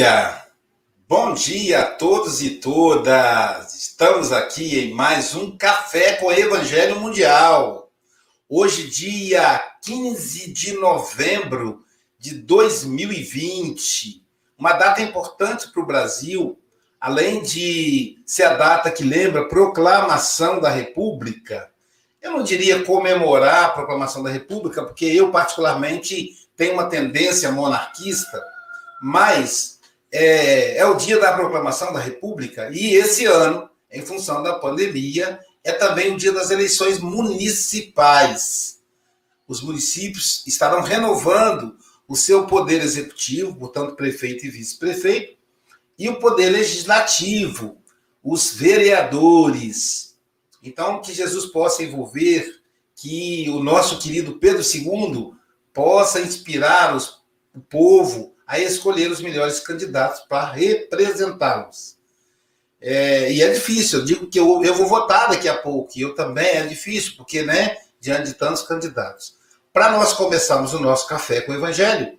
dia! Bom dia a todos e todas! Estamos aqui em mais um Café com Evangelho Mundial. Hoje, dia 15 de novembro de 2020, uma data importante para o Brasil, além de ser a data que lembra a proclamação da República. Eu não diria comemorar a proclamação da República, porque eu, particularmente, tenho uma tendência monarquista mas é, é o dia da proclamação da República e esse ano, em função da pandemia, é também o dia das eleições municipais. Os municípios estarão renovando o seu poder executivo, portanto, prefeito e vice-prefeito, e o poder legislativo, os vereadores. Então, que Jesus possa envolver, que o nosso querido Pedro II possa inspirar os, o povo a escolher os melhores candidatos para representá-los. É, e é difícil, eu digo que eu, eu vou votar daqui a pouco, e eu também é difícil, porque, né, diante de tantos candidatos. Para nós começarmos o nosso café com o Evangelho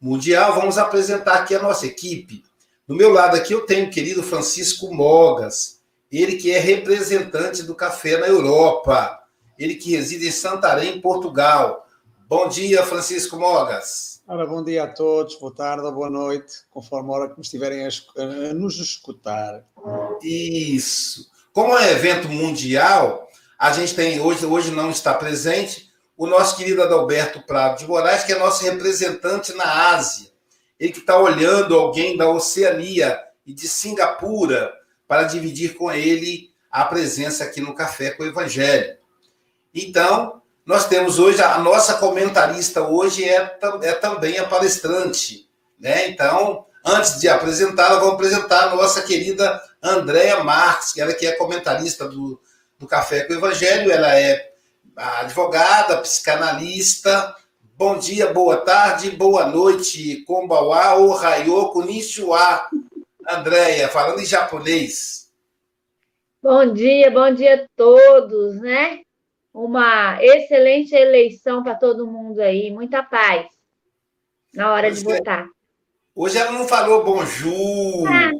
Mundial, vamos apresentar aqui a nossa equipe. Do meu lado aqui eu tenho o querido Francisco Mogas, ele que é representante do café na Europa, ele que reside em Santarém, Portugal. Bom dia, Francisco Mogas. Ora, bom dia a todos, boa tarde ou boa noite, conforme a hora que estiverem a, nos escutar. Isso. Como é evento mundial, a gente tem, hoje, hoje não está presente, o nosso querido Adalberto Prado de Moraes, que é nosso representante na Ásia. Ele que está olhando alguém da Oceania e de Singapura para dividir com ele a presença aqui no Café com o Evangelho. Então, nós temos hoje, a nossa comentarista hoje é, é também a palestrante, né? Então, antes de apresentá-la, vamos apresentar a nossa querida Andréa Marques, ela que é comentarista do, do Café com o Evangelho, ela é advogada, psicanalista. Bom dia, boa tarde, boa noite, Kombawa, Ohayô, Konnichiwa. Andréia, falando em japonês. Bom dia, bom dia a todos, né? Uma excelente eleição para todo mundo aí, muita paz na hora de é. votar. Hoje ela não falou bonjour, ah.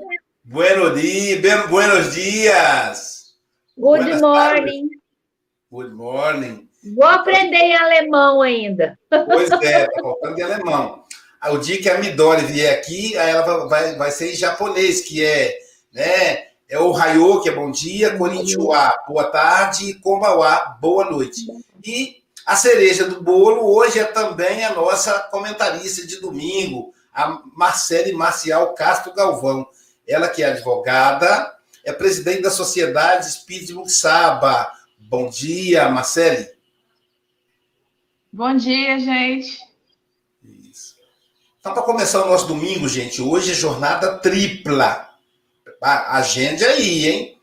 buenos dias, buenos dias. Good Buenas morning. Tardes. Good morning. Vou aprender em alemão ainda. Pois é, tá faltando em alemão. O dia que a Midori vier aqui, aí ela vai, vai ser em japonês, que é, né, é o Raio, que é bom dia, Konnichiwa, boa tarde, Kombawa, boa noite. E a cereja do bolo hoje é também a nossa comentarista de domingo, a Marcele Marcial Castro Galvão. Ela que é advogada, é presidente da Sociedade Espírita de Muxaba. Bom dia, Marcele. Bom dia, gente. Isso. Então, para começar o nosso domingo, gente, hoje é jornada tripla. Agende aí, hein?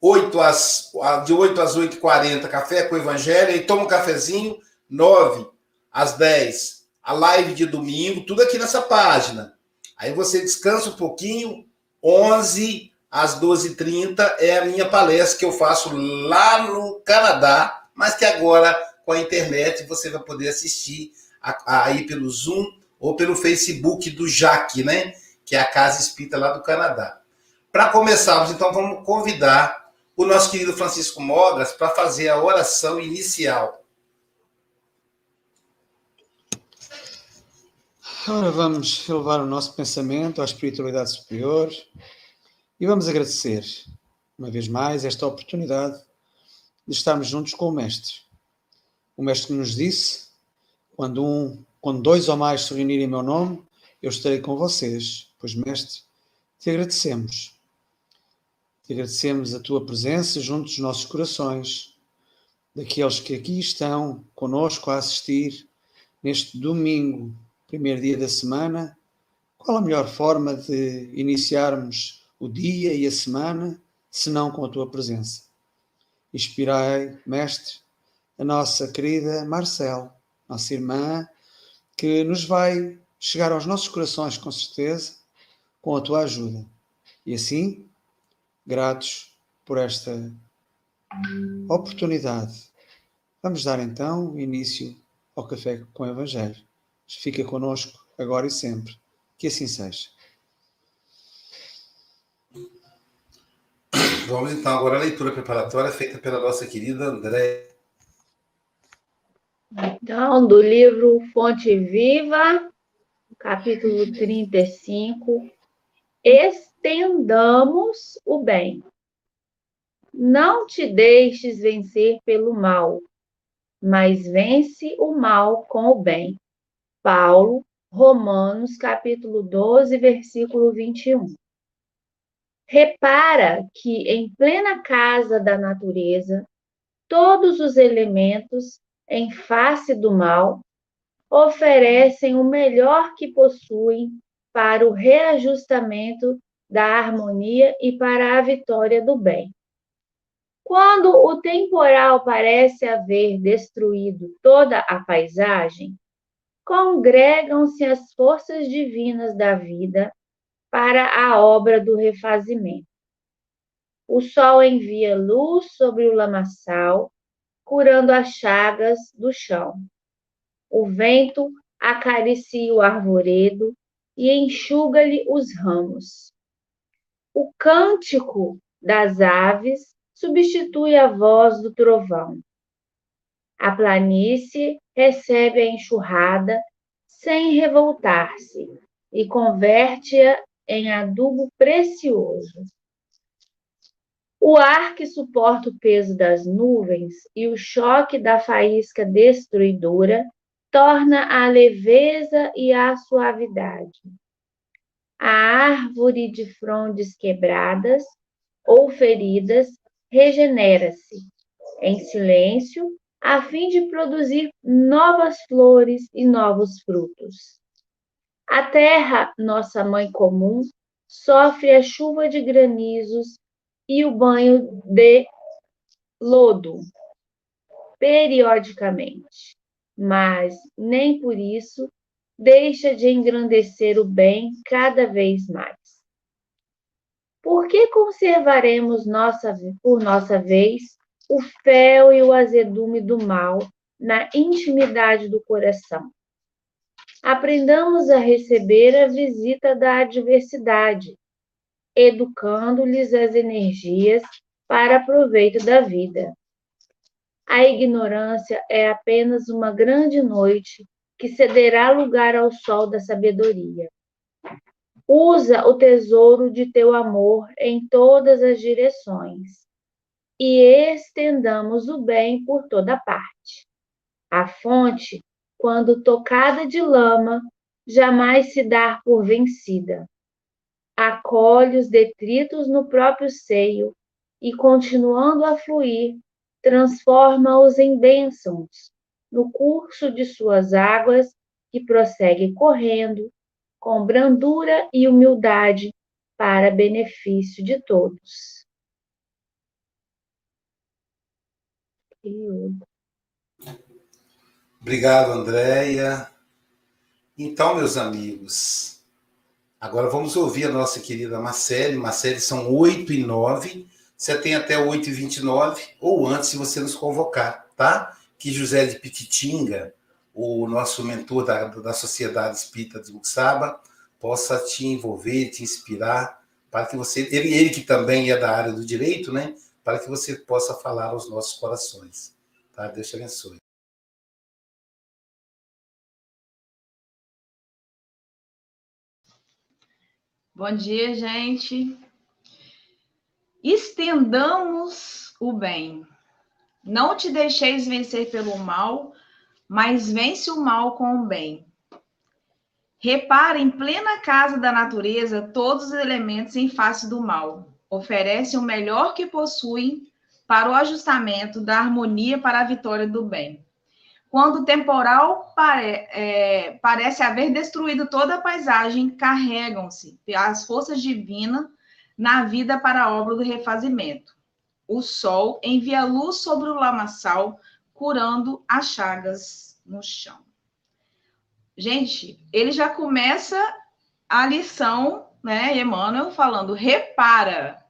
8 às, de 8 às 8h40, café com o Evangelho, e toma um cafezinho, 9 às 10, a live de domingo, tudo aqui nessa página. Aí você descansa um pouquinho, 11 às 12h30 é a minha palestra que eu faço lá no Canadá, mas que agora com a internet você vai poder assistir aí pelo Zoom ou pelo Facebook do Jaque, né? Que é a Casa Espírita lá do Canadá. Para começarmos, então, vamos convidar o nosso querido Francisco Mogas para fazer a oração inicial. Agora vamos elevar o nosso pensamento à espiritualidade superior e vamos agradecer, uma vez mais, esta oportunidade de estarmos juntos com o Mestre. O Mestre nos disse: quando, um, quando dois ou mais se reunirem em meu nome, eu estarei com vocês. Pois, Mestre, te agradecemos te agradecemos a tua presença junto dos nossos corações, daqueles que aqui estão conosco a assistir neste domingo, primeiro dia da semana. Qual a melhor forma de iniciarmos o dia e a semana, se não com a tua presença? Inspirai, Mestre, a nossa querida Marcel, nossa irmã, que nos vai chegar aos nossos corações com certeza, com a tua ajuda. E assim, gratos por esta oportunidade. Vamos dar então início ao Café com o Evangelho. Fica conosco agora e sempre. Que assim seja. Vamos então agora a leitura preparatória feita pela nossa querida André. Então, do livro Fonte Viva, capítulo 35, estendamos o bem. Não te deixes vencer pelo mal, mas vence o mal com o bem. Paulo, Romanos, capítulo 12, versículo 21. Repara que em plena casa da natureza, todos os elementos em face do mal oferecem o melhor que possuem para o reajustamento da harmonia e para a vitória do bem. Quando o temporal parece haver destruído toda a paisagem, congregam-se as forças divinas da vida para a obra do refazimento. O sol envia luz sobre o lamaçal, curando as chagas do chão. O vento acaricia o arvoredo e enxuga-lhe os ramos. O cântico das aves substitui a voz do trovão. A planície recebe a enxurrada sem revoltar-se e converte-a em adubo precioso. O ar que suporta o peso das nuvens e o choque da faísca destruidora torna a leveza e a suavidade. A árvore de frondes quebradas ou feridas regenera-se em silêncio a fim de produzir novas flores e novos frutos. A terra, nossa mãe comum, sofre a chuva de granizos e o banho de lodo periodicamente, mas nem por isso deixa de engrandecer o bem cada vez mais. Por que conservaremos nossa, por nossa vez o fel e o azedume do mal na intimidade do coração? Aprendamos a receber a visita da adversidade, educando-lhes as energias para proveito da vida. A ignorância é apenas uma grande noite que cederá lugar ao sol da sabedoria. Usa o tesouro de teu amor em todas as direções e estendamos o bem por toda parte. A fonte, quando tocada de lama, jamais se dá por vencida. Acolhe os detritos no próprio seio e, continuando a fluir, transforma-os em bênçãos no curso de suas águas que prossegue correndo com brandura e humildade para benefício de todos. Obrigado, Andréia. Então, meus amigos, agora vamos ouvir a nossa querida Marcele. Marcele, são 8 e 9. Você tem até 8 e 29, ou antes, se você nos convocar, tá? Que José de Pititinga o nosso mentor da, da Sociedade Espírita de Muxaba possa te envolver, te inspirar, para que você, ele, ele que também é da área do direito, né, para que você possa falar aos nossos corações. Tá? Deus te abençoe. Bom dia, gente. Estendamos o bem. Não te deixeis vencer pelo mal, mas vence o mal com o bem. Repara em plena casa da natureza todos os elementos em face do mal. Oferece o melhor que possuem para o ajustamento da harmonia para a vitória do bem. Quando o temporal pare, é, parece haver destruído toda a paisagem, carregam-se as forças divinas na vida para a obra do refazimento. O sol envia luz sobre o lamaçal, curando as chagas no chão. Gente, ele já começa a lição, né, Emmanuel, falando, repara,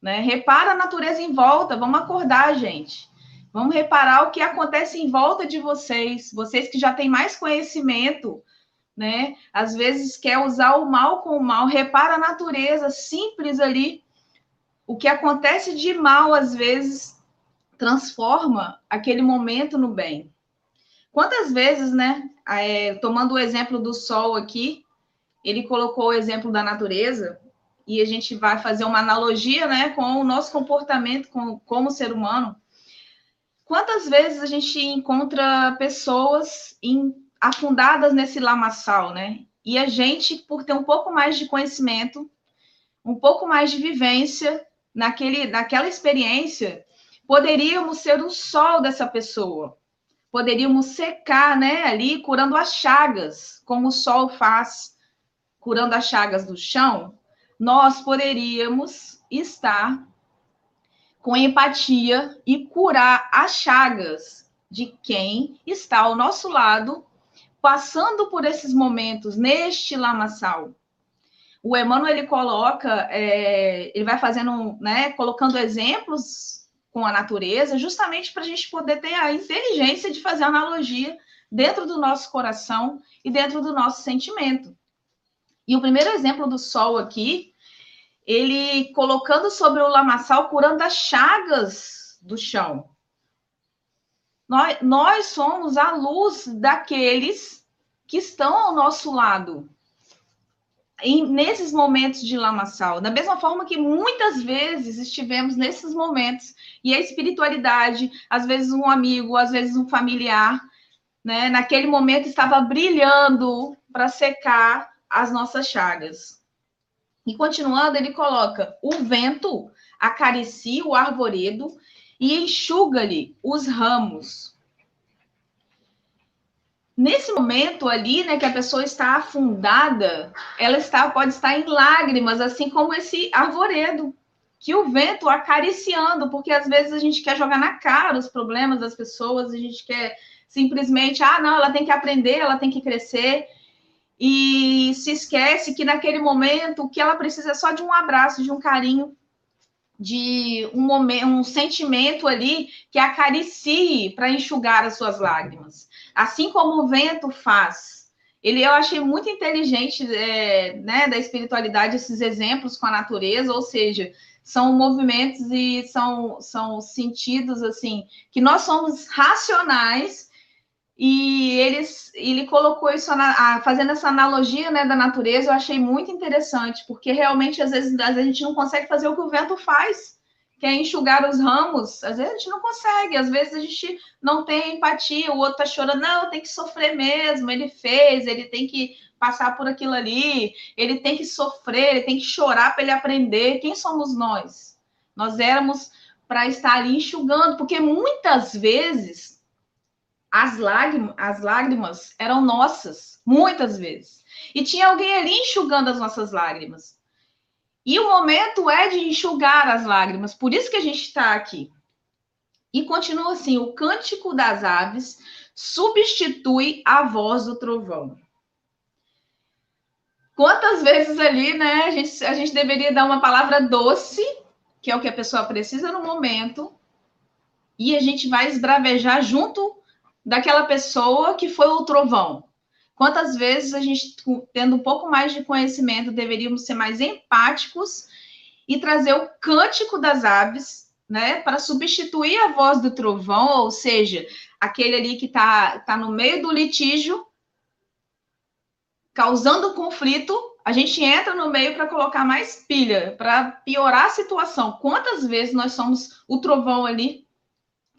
né? Repara a natureza em volta, vamos acordar, gente. Vamos reparar o que acontece em volta de vocês, vocês que já têm mais conhecimento, né? Às vezes quer usar o mal com o mal, repara a natureza simples ali, o que acontece de mal, às vezes, transforma aquele momento no bem. Quantas vezes, né? É, tomando o exemplo do sol aqui, ele colocou o exemplo da natureza, e a gente vai fazer uma analogia né, com o nosso comportamento com, como ser humano. Quantas vezes a gente encontra pessoas em, afundadas nesse lamaçal, né? E a gente, por ter um pouco mais de conhecimento, um pouco mais de vivência naquele, naquela experiência, poderíamos ser o sol dessa pessoa. Poderíamos secar, né, ali, curando as chagas, como o sol faz, curando as chagas do chão. Nós poderíamos estar com empatia e curar as chagas de quem está ao nosso lado, passando por esses momentos neste lamaçal. O Emmanuel ele coloca, é, ele vai fazendo, né, colocando exemplos com a natureza, justamente para a gente poder ter a inteligência de fazer analogia dentro do nosso coração e dentro do nosso sentimento. E o primeiro exemplo do sol aqui ele colocando sobre o lamaçal, curando as chagas do chão. Nós, nós somos a luz daqueles que estão ao nosso lado. Em, nesses momentos de lamaçal, da mesma forma que muitas vezes estivemos nesses momentos, e a espiritualidade, às vezes um amigo, às vezes um familiar, né, naquele momento estava brilhando para secar as nossas chagas. E continuando, ele coloca: o vento acaricia o arvoredo e enxuga-lhe os ramos. Nesse momento ali, né, que a pessoa está afundada, ela está pode estar em lágrimas, assim como esse arvoredo, que o vento acariciando, porque às vezes a gente quer jogar na cara os problemas das pessoas, a gente quer simplesmente, ah, não, ela tem que aprender, ela tem que crescer e se esquece que naquele momento o que ela precisa é só de um abraço, de um carinho, de um momento, um sentimento ali que acaricie para enxugar as suas lágrimas. Assim como o vento faz. Ele eu achei muito inteligente é, né, da espiritualidade esses exemplos com a natureza, ou seja, são movimentos e são, são sentidos assim que nós somos racionais e eles, ele colocou isso, na, fazendo essa analogia né, da natureza, eu achei muito interessante, porque realmente, às vezes, a gente não consegue fazer o que o vento faz, que é enxugar os ramos. Às vezes a gente não consegue, às vezes a gente não tem empatia, o outro tá chorando, não, tem que sofrer mesmo, ele fez, ele tem que passar por aquilo ali, ele tem que sofrer, ele tem que chorar para ele aprender. Quem somos nós? Nós éramos para estar ali enxugando, porque muitas vezes as lágrimas, as lágrimas eram nossas, muitas vezes. E tinha alguém ali enxugando as nossas lágrimas. E o momento é de enxugar as lágrimas, por isso que a gente está aqui. E continua assim: o cântico das aves substitui a voz do trovão. Quantas vezes ali, né, a gente, a gente deveria dar uma palavra doce, que é o que a pessoa precisa no momento, e a gente vai esbravejar junto daquela pessoa que foi o trovão. Quantas vezes a gente, tendo um pouco mais de conhecimento, deveríamos ser mais empáticos e trazer o cântico das aves, né, para substituir a voz do trovão, ou seja, aquele ali que está tá no meio do litígio, causando conflito, a gente entra no meio para colocar mais pilha, para piorar a situação. Quantas vezes nós somos o trovão ali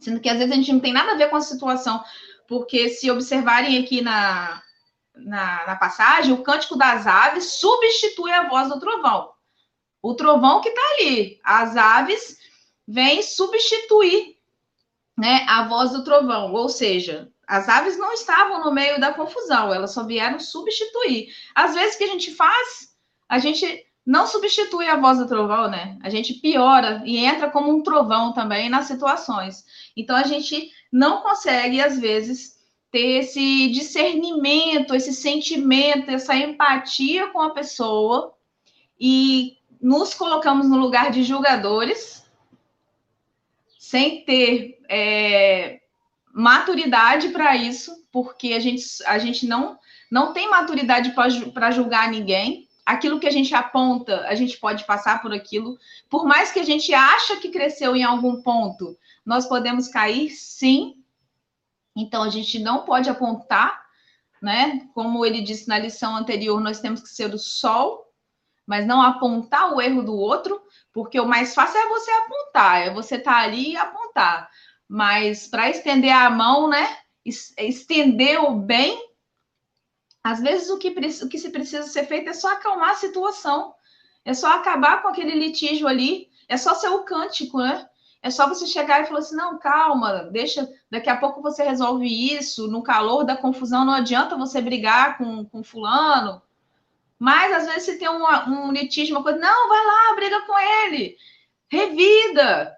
Sendo que às vezes a gente não tem nada a ver com a situação, porque se observarem aqui na, na, na passagem, o cântico das aves substitui a voz do trovão. O trovão que está ali, as aves vêm substituir né, a voz do trovão, ou seja, as aves não estavam no meio da confusão, elas só vieram substituir. Às vezes que a gente faz, a gente não substitui a voz do trovão, né? A gente piora e entra como um trovão também nas situações. Então a gente não consegue, às vezes, ter esse discernimento, esse sentimento, essa empatia com a pessoa e nos colocamos no lugar de julgadores sem ter é, maturidade para isso, porque a gente, a gente não, não tem maturidade para julgar ninguém aquilo que a gente aponta, a gente pode passar por aquilo. Por mais que a gente acha que cresceu em algum ponto, nós podemos cair, sim. Então a gente não pode apontar, né? Como ele disse na lição anterior, nós temos que ser o sol, mas não apontar o erro do outro, porque o mais fácil é você apontar, é você estar tá ali e apontar. Mas para estender a mão, né? Estender o bem, às vezes o que, o que se precisa ser feito é só acalmar a situação, é só acabar com aquele litígio ali, é só ser o cântico, né? É só você chegar e falar assim: não, calma, deixa, daqui a pouco você resolve isso. No calor da confusão, não adianta você brigar com, com fulano. Mas às vezes você tem um litígio, uma coisa, não, vai lá, briga com ele, revida.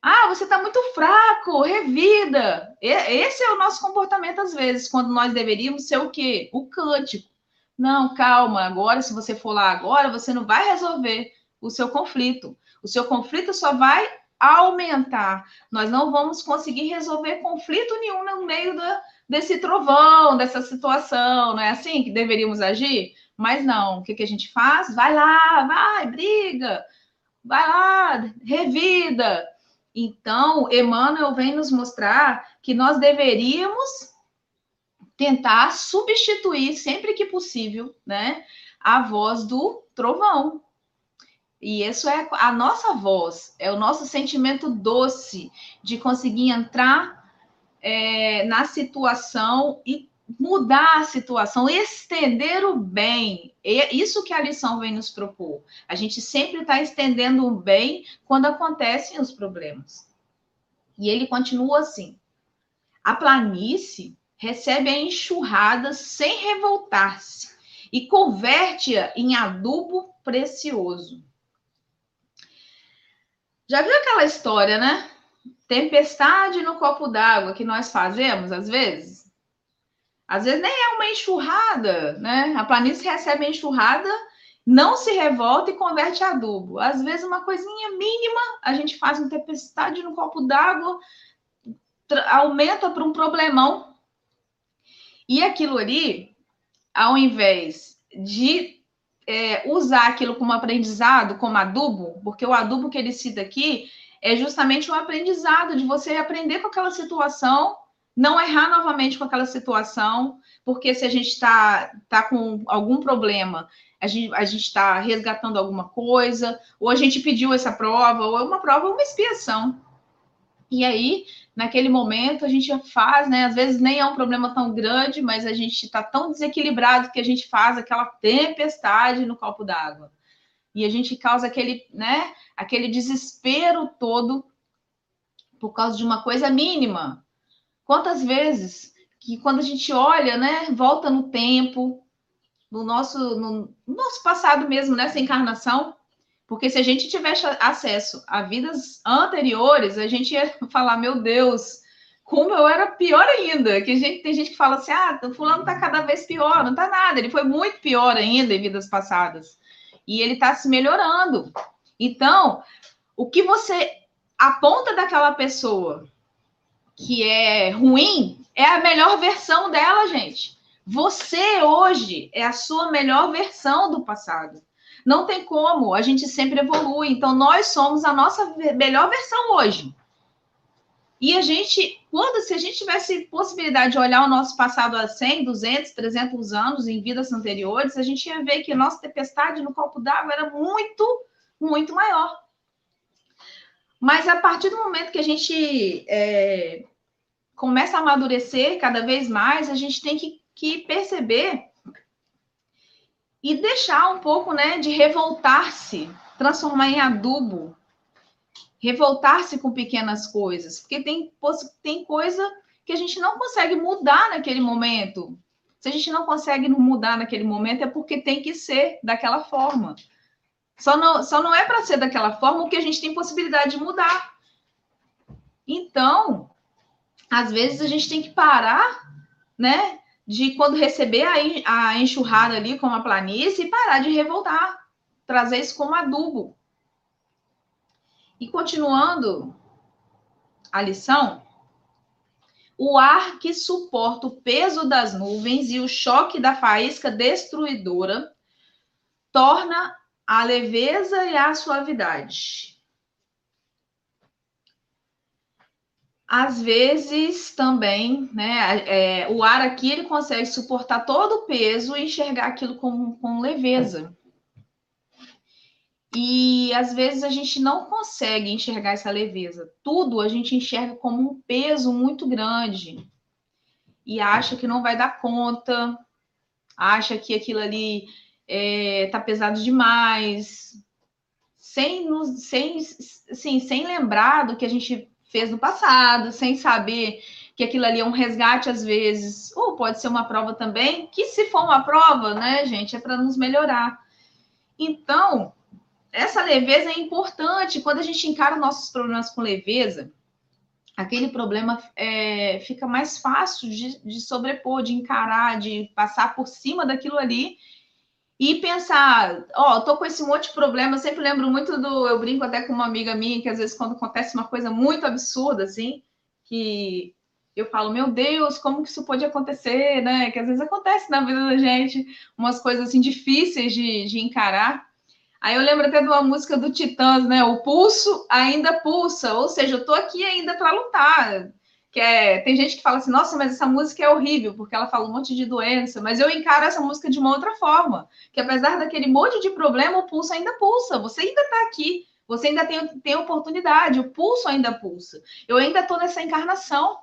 Ah, você está muito fraco, revida. Esse é o nosso comportamento às vezes, quando nós deveríamos ser o quê? O cântico. Não, calma, agora, se você for lá agora, você não vai resolver o seu conflito. O seu conflito só vai aumentar. Nós não vamos conseguir resolver conflito nenhum no meio da, desse trovão, dessa situação. Não é assim que deveríamos agir? Mas não. O que, que a gente faz? Vai lá, vai, briga, vai lá, revida. Então, Emmanuel vem nos mostrar que nós deveríamos tentar substituir, sempre que possível, né, a voz do trovão, e isso é a nossa voz, é o nosso sentimento doce de conseguir entrar é, na situação e mudar a situação, estender o bem. É isso que a lição vem nos propor. A gente sempre está estendendo o bem quando acontecem os problemas. E ele continua assim: a planície recebe a enxurrada sem revoltar-se e converte-a em adubo precioso. Já viu aquela história, né? Tempestade no copo d'água que nós fazemos às vezes? Às vezes nem é uma enxurrada, né? A planície recebe a enxurrada, não se revolta e converte adubo. Às vezes uma coisinha mínima, a gente faz uma tempestade no copo d'água, aumenta para um problemão. E aquilo ali, ao invés de é, usar aquilo como aprendizado, como adubo, porque o adubo que ele cita aqui é justamente um aprendizado de você aprender com aquela situação, não errar novamente com aquela situação, porque se a gente está tá com algum problema, a gente a está resgatando alguma coisa, ou a gente pediu essa prova, ou é uma prova, ou uma expiação. E aí, naquele momento, a gente faz, né? Às vezes nem é um problema tão grande, mas a gente está tão desequilibrado que a gente faz aquela tempestade no copo d'água. E a gente causa aquele, né? Aquele desespero todo por causa de uma coisa mínima. Quantas vezes que quando a gente olha, né? Volta no tempo, no nosso, no, no nosso passado mesmo, nessa encarnação, porque se a gente tivesse acesso a vidas anteriores, a gente ia falar, meu Deus, como eu era pior ainda. Que gente, tem gente que fala assim, ah, o fulano tá cada vez pior. Não tá nada, ele foi muito pior ainda em vidas passadas. E ele tá se melhorando. Então, o que você aponta daquela pessoa que é ruim é a melhor versão dela, gente. Você hoje é a sua melhor versão do passado. Não tem como, a gente sempre evolui. Então, nós somos a nossa melhor versão hoje. E a gente, quando, se a gente tivesse possibilidade de olhar o nosso passado há 100, 200, 300 anos em vidas anteriores, a gente ia ver que a nossa tempestade no copo d'água era muito, muito maior. Mas a partir do momento que a gente é, começa a amadurecer cada vez mais, a gente tem que, que perceber e deixar um pouco, né, de revoltar-se, transformar em adubo, revoltar-se com pequenas coisas, porque tem, tem coisa que a gente não consegue mudar naquele momento. Se a gente não consegue mudar naquele momento, é porque tem que ser daquela forma. Só não, só não é para ser daquela forma o que a gente tem possibilidade de mudar. Então, às vezes a gente tem que parar, né? de quando receber a, a enxurrada ali com a planície e parar de revoltar, trazer isso como adubo. E continuando a lição, o ar que suporta o peso das nuvens e o choque da faísca destruidora torna a leveza e a suavidade. Às vezes também, né? É, o ar aqui ele consegue suportar todo o peso e enxergar aquilo com, com leveza. E às vezes a gente não consegue enxergar essa leveza. Tudo a gente enxerga como um peso muito grande. E acha que não vai dar conta, acha que aquilo ali é, tá pesado demais, sem, nos, sem, assim, sem lembrar do que a gente fez no passado, sem saber que aquilo ali é um resgate às vezes, ou pode ser uma prova também, que se for uma prova, né, gente, é para nos melhorar. Então, essa leveza é importante quando a gente encara nossos problemas com leveza. Aquele problema é, fica mais fácil de, de sobrepor, de encarar, de passar por cima daquilo ali e pensar, ó, oh, tô com esse monte de problema, eu sempre lembro muito do, eu brinco até com uma amiga minha, que às vezes quando acontece uma coisa muito absurda, assim, que eu falo, meu Deus, como que isso pode acontecer, né? Que às vezes acontece na vida da gente, umas coisas assim difíceis de, de encarar. Aí eu lembro até de uma música do Titãs, né? O pulso ainda pulsa, ou seja, eu tô aqui ainda para lutar. Que é, tem gente que fala assim, nossa, mas essa música é horrível, porque ela fala um monte de doença, mas eu encaro essa música de uma outra forma, que apesar daquele monte de problema, o pulso ainda pulsa, você ainda está aqui, você ainda tem, tem oportunidade, o pulso ainda pulsa. Eu ainda estou nessa encarnação.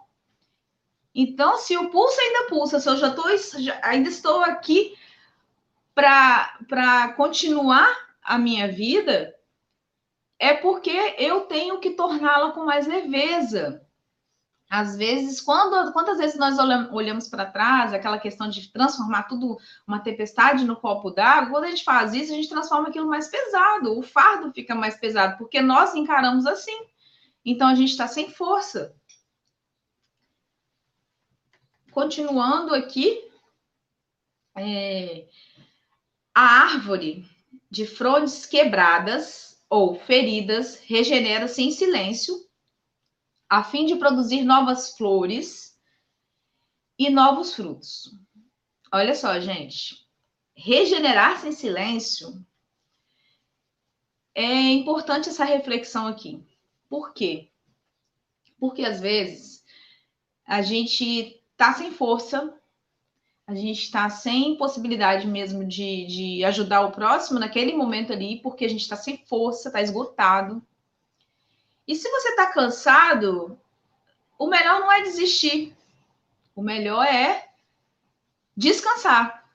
Então, se o pulso ainda pulsa, se eu já, já ainda estou aqui para continuar a minha vida, é porque eu tenho que torná-la com mais leveza. Às vezes, quando, quantas vezes nós olhamos para trás, aquela questão de transformar tudo uma tempestade no copo d'água, quando a gente faz isso, a gente transforma aquilo mais pesado, o fardo fica mais pesado, porque nós encaramos assim. Então a gente está sem força. Continuando aqui, é, a árvore de frondes quebradas ou feridas regenera-se em silêncio a fim de produzir novas flores e novos frutos. Olha só, gente. Regenerar-se em silêncio é importante essa reflexão aqui. Por quê? Porque às vezes a gente tá sem força, a gente está sem possibilidade mesmo de, de ajudar o próximo naquele momento ali, porque a gente está sem força, está esgotado. E se você está cansado, o melhor não é desistir. O melhor é descansar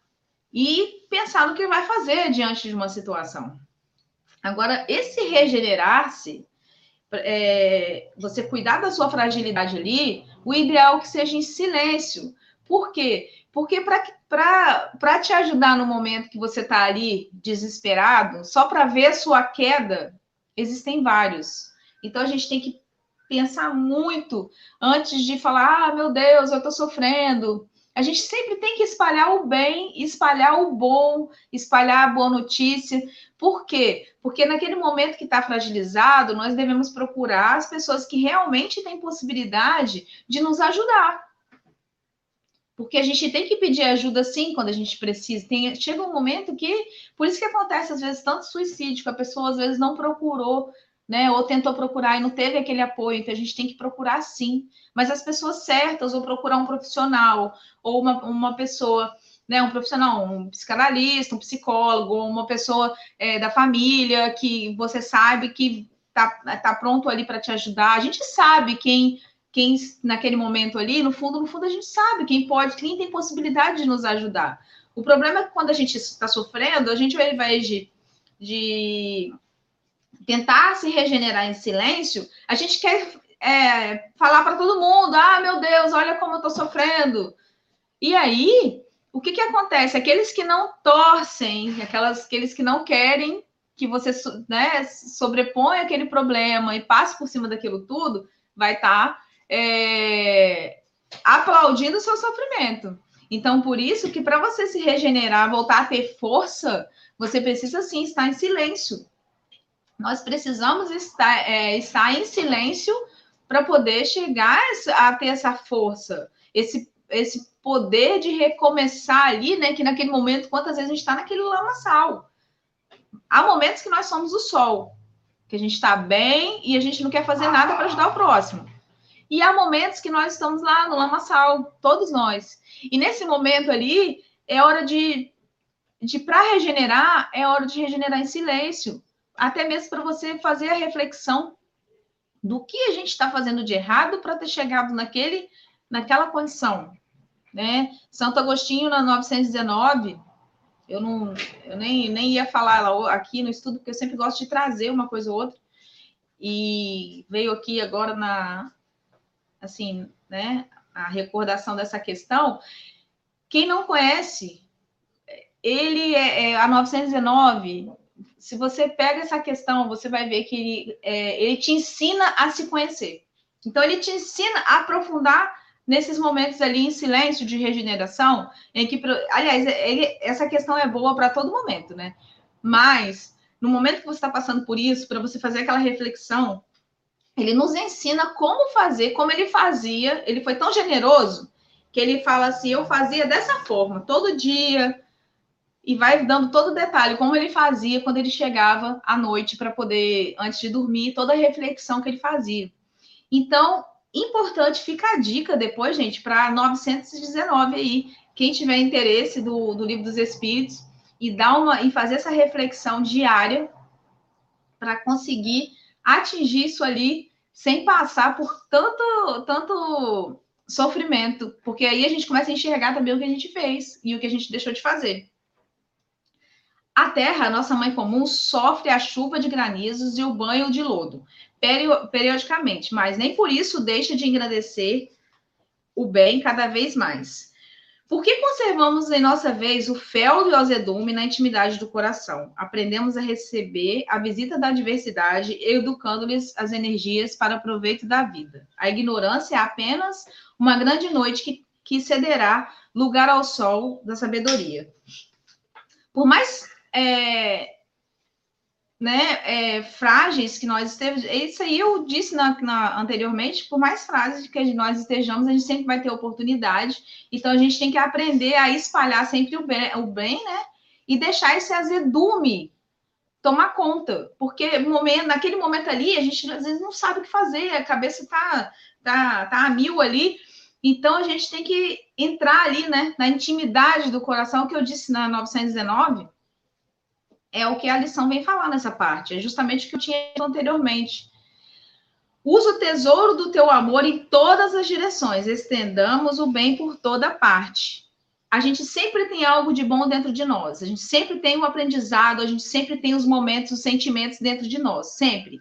e pensar no que vai fazer diante de uma situação. Agora, esse regenerar-se, é, você cuidar da sua fragilidade ali, o ideal é que seja em silêncio. Por quê? Porque para te ajudar no momento que você está ali desesperado, só para ver sua queda, existem vários. Então a gente tem que pensar muito antes de falar, ah, meu Deus, eu estou sofrendo. A gente sempre tem que espalhar o bem, espalhar o bom, espalhar a boa notícia. Por quê? Porque naquele momento que está fragilizado, nós devemos procurar as pessoas que realmente têm possibilidade de nos ajudar. Porque a gente tem que pedir ajuda sim quando a gente precisa. Tem, chega um momento que, por isso que acontece às vezes tanto suicídio, que a pessoa às vezes não procurou né? Ou tentou procurar e não teve aquele apoio, então a gente tem que procurar sim, mas as pessoas certas, ou procurar um profissional, ou uma, uma pessoa, né? Um profissional, um psicanalista, um psicólogo, ou uma pessoa é, da família que você sabe que tá, tá pronto ali para te ajudar. A gente sabe quem quem naquele momento ali, no fundo, no fundo, a gente sabe quem pode, quem tem possibilidade de nos ajudar. O problema é que quando a gente está sofrendo, a gente, invés de, de tentar se regenerar em silêncio, a gente quer é, falar para todo mundo: ah, meu Deus, olha como eu estou sofrendo. E aí, o que, que acontece? Aqueles que não torcem, aquelas, aqueles que não querem que você né, sobreponha aquele problema e passe por cima daquilo tudo, vai estar tá, é, aplaudindo o seu sofrimento. Então, por isso que para você se regenerar, voltar a ter força, você precisa sim estar em silêncio nós precisamos estar, é, estar em silêncio para poder chegar a ter essa força, esse, esse poder de recomeçar ali, né? Que naquele momento, quantas vezes a gente está naquele lamaçal, há momentos que nós somos o sol, que a gente está bem e a gente não quer fazer nada para ajudar o próximo. E há momentos que nós estamos lá no lamaçal, todos nós. E nesse momento ali, é hora de, de para regenerar, é hora de regenerar em silêncio. Até mesmo para você fazer a reflexão do que a gente está fazendo de errado para ter chegado naquele, naquela condição. Né? Santo Agostinho, na 919, eu, não, eu nem, nem ia falar aqui no estudo, porque eu sempre gosto de trazer uma coisa ou outra. E veio aqui agora na, assim, né, a recordação dessa questão. Quem não conhece, ele é, é a 919. Se você pega essa questão, você vai ver que ele, é, ele te ensina a se conhecer. Então, ele te ensina a aprofundar nesses momentos ali em silêncio de regeneração, em que, aliás, ele, essa questão é boa para todo momento, né? Mas no momento que você está passando por isso, para você fazer aquela reflexão, ele nos ensina como fazer, como ele fazia. Ele foi tão generoso que ele fala assim: eu fazia dessa forma, todo dia, e vai dando todo o detalhe, como ele fazia quando ele chegava à noite para poder, antes de dormir, toda a reflexão que ele fazia. Então, Importante, fica a dica depois, gente, para 919 aí, quem tiver interesse do, do livro dos Espíritos e dar uma e fazer essa reflexão diária para conseguir atingir isso ali sem passar por tanto tanto sofrimento, porque aí a gente começa a enxergar também o que a gente fez e o que a gente deixou de fazer. A Terra, nossa mãe comum, sofre a chuva de granizos e o banho de lodo periodicamente, mas nem por isso deixa de engrandecer o bem cada vez mais. Por que conservamos em nossa vez o fel e o azedume na intimidade do coração? Aprendemos a receber a visita da adversidade, educando-lhes as energias para proveito da vida. A ignorância é apenas uma grande noite que, que cederá lugar ao sol da sabedoria. Por mais é, né, é, frágeis que nós estejamos, isso aí eu disse na, na, anteriormente, por mais frágeis que nós estejamos, a gente sempre vai ter oportunidade, então a gente tem que aprender a espalhar sempre o bem, o bem né, e deixar esse azedume tomar conta, porque momento, naquele momento ali, a gente às vezes não sabe o que fazer, a cabeça tá, tá, tá a mil ali, então a gente tem que entrar ali, né, na intimidade do coração, que eu disse na 919, é o que a lição vem falar nessa parte, é justamente o que eu tinha anteriormente. Usa o tesouro do teu amor em todas as direções, estendamos o bem por toda parte. A gente sempre tem algo de bom dentro de nós, a gente sempre tem um aprendizado, a gente sempre tem os momentos, os sentimentos dentro de nós, sempre.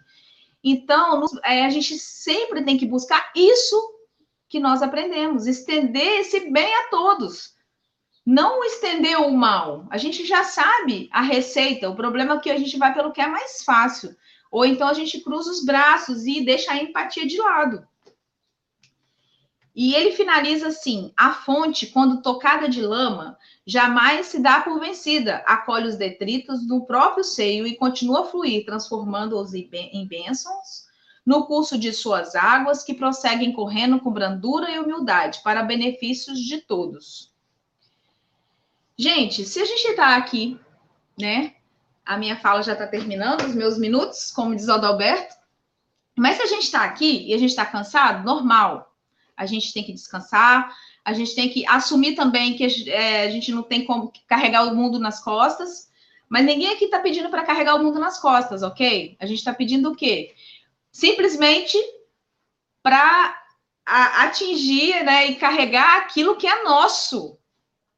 Então, é, a gente sempre tem que buscar isso que nós aprendemos, estender esse bem a todos não estender o mal. A gente já sabe a receita. O problema é que a gente vai pelo que é mais fácil. Ou então a gente cruza os braços e deixa a empatia de lado. E ele finaliza assim: a fonte, quando tocada de lama, jamais se dá por vencida, acolhe os detritos no próprio seio e continua a fluir, transformando-os em bênçãos no curso de suas águas, que prosseguem correndo com brandura e humildade, para benefícios de todos. Gente, se a gente está aqui, né? A minha fala já está terminando, os meus minutos, como diz o Adalberto. Mas se a gente está aqui e a gente está cansado, normal. A gente tem que descansar, a gente tem que assumir também que é, a gente não tem como carregar o mundo nas costas. Mas ninguém aqui está pedindo para carregar o mundo nas costas, ok? A gente está pedindo o quê? Simplesmente para atingir né, e carregar aquilo que é nosso,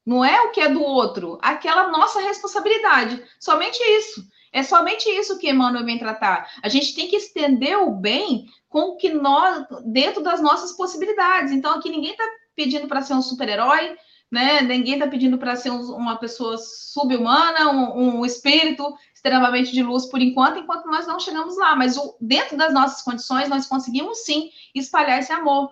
não é o que é do outro, aquela nossa responsabilidade. Somente isso. É somente isso que Emmanuel vem tratar. A gente tem que estender o bem com o que nós, dentro das nossas possibilidades. Então, aqui ninguém está pedindo para ser um super-herói, né? Ninguém está pedindo para ser um, uma pessoa subhumana, um, um, espírito extremamente de luz por enquanto, enquanto nós não chegamos lá. Mas o, dentro das nossas condições, nós conseguimos sim espalhar esse amor.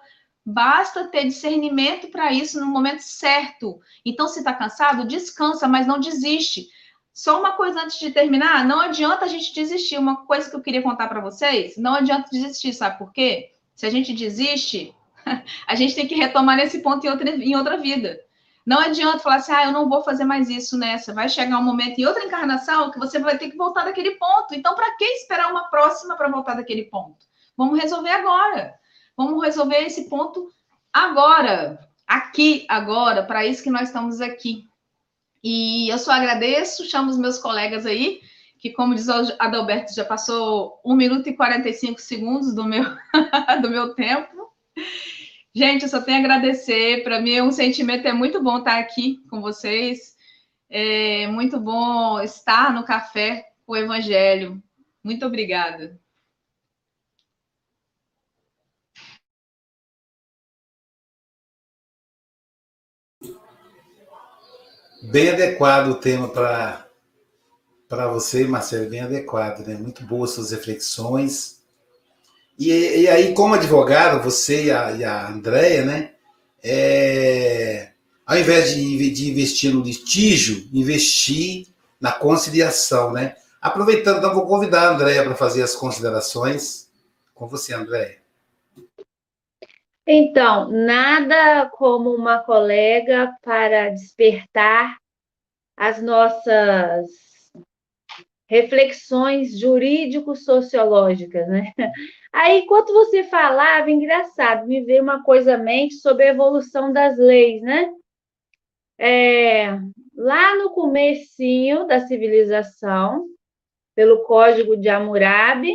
Basta ter discernimento para isso no momento certo. Então, se está cansado, descansa, mas não desiste. Só uma coisa antes de terminar, não adianta a gente desistir. Uma coisa que eu queria contar para vocês, não adianta desistir, sabe por quê? Se a gente desiste, a gente tem que retomar nesse ponto em outra, em outra vida. Não adianta falar assim, ah, eu não vou fazer mais isso nessa. Vai chegar um momento em outra encarnação que você vai ter que voltar daquele ponto. Então, para que esperar uma próxima para voltar daquele ponto? Vamos resolver agora. Vamos resolver esse ponto agora, aqui, agora, para isso que nós estamos aqui. E eu só agradeço, chamo os meus colegas aí, que, como diz o Adalberto, já passou 1 minuto e 45 segundos do meu, do meu tempo. Gente, eu só tenho a agradecer. Para mim, é um sentimento é muito bom estar aqui com vocês. É muito bom estar no café com o Evangelho. Muito obrigada. Bem adequado o tema para você, Marcelo, bem adequado, né? Muito boas suas reflexões. E, e aí, como advogado, você e a, e a Andrea, né? É, ao invés de, de investir no litígio, investir na conciliação, né? Aproveitando, então, vou convidar a Andrea para fazer as considerações. Com você, Andréia. Então, nada como uma colega para despertar as nossas reflexões jurídico-sociológicas, né? Aí, enquanto você falava, engraçado, me veio uma coisa à mente sobre a evolução das leis, né? É, lá no comecinho da civilização, pelo Código de Hammurabi,